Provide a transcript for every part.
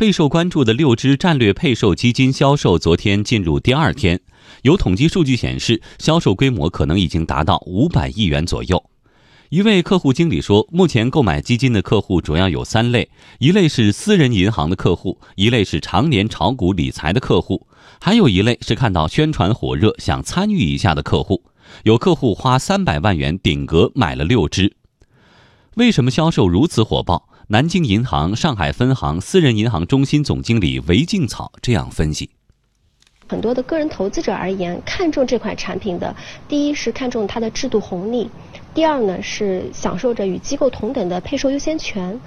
备受关注的六只战略配售基金销售昨天进入第二天，有统计数据显示，销售规模可能已经达到五百亿元左右。一位客户经理说，目前购买基金的客户主要有三类：一类是私人银行的客户，一类是常年炒股理财的客户，还有一类是看到宣传火热想参与一下的客户。有客户花三百万元顶格买了六只。为什么销售如此火爆？南京银行上海分行私人银行中心总经理韦静草这样分析。很多的个人投资者而言，看中这款产品的，第一是看中它的制度红利，第二呢是享受着与机构同等的配售优先权。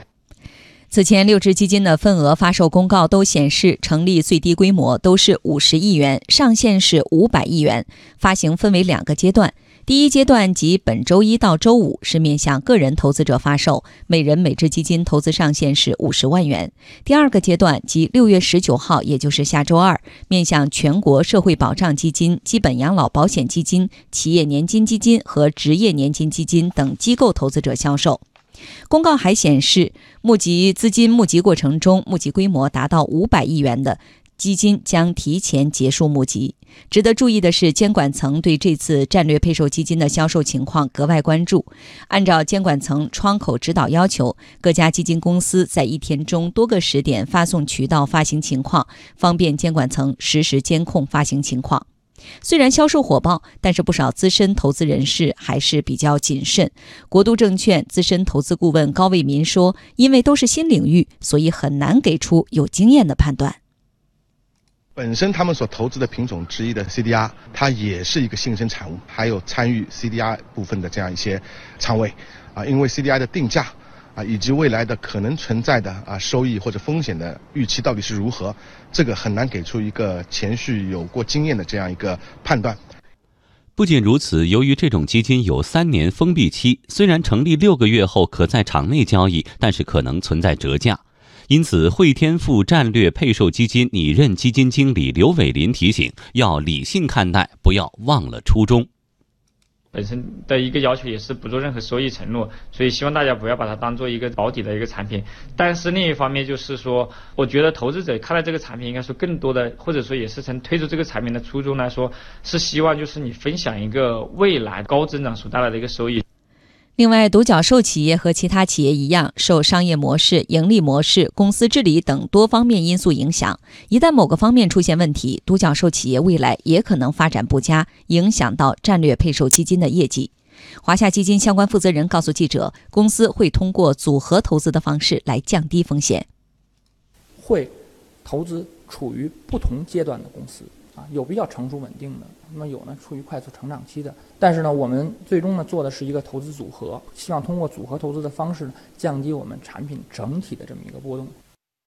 此前六只基金的份额发售公告都显示，成立最低规模都是五十亿元，上限是五百亿元，发行分为两个阶段。第一阶段即本周一到周五是面向个人投资者发售，每人每只基金投资上限是五十万元。第二个阶段即六月十九号，也就是下周二，面向全国社会保障基金、基本养老保险基金、企业年金基金和职业年金基金等机构投资者销售。公告还显示，募集资金募集过程中，募集规模达到五百亿元的。基金将提前结束募集。值得注意的是，监管层对这次战略配售基金的销售情况格外关注。按照监管层窗口指导要求，各家基金公司在一天中多个时点发送渠道发行情况，方便监管层实时监控发行情况。虽然销售火爆，但是不少资深投资人士还是比较谨慎。国都证券资深投资顾问高卫民说：“因为都是新领域，所以很难给出有经验的判断。”本身他们所投资的品种之一的 CDR，它也是一个新生产物，还有参与 CDR 部分的这样一些仓位，啊，因为 CDR 的定价，啊，以及未来的可能存在的啊收益或者风险的预期到底是如何，这个很难给出一个前序有过经验的这样一个判断。不仅如此，由于这种基金有三年封闭期，虽然成立六个月后可在场内交易，但是可能存在折价。因此，汇添富战略配售基金拟任基金经理刘伟林提醒：要理性看待，不要忘了初衷。本身的一个要求也是不做任何收益承诺，所以希望大家不要把它当做一个保底的一个产品。但是另一方面就是说，我觉得投资者看待这个产品，应该说更多的，或者说也是从推出这个产品的初衷来说，是希望就是你分享一个未来高增长所带来的一个收益。另外，独角兽企业和其他企业一样，受商业模式、盈利模式、公司治理等多方面因素影响。一旦某个方面出现问题，独角兽企业未来也可能发展不佳，影响到战略配售基金的业绩。华夏基金相关负责人告诉记者，公司会通过组合投资的方式来降低风险，会投资处于不同阶段的公司。啊，有比较成熟稳定的，那么有呢处于快速成长期的，但是呢，我们最终呢做的是一个投资组合，希望通过组合投资的方式呢，降低我们产品整体的这么一个波动。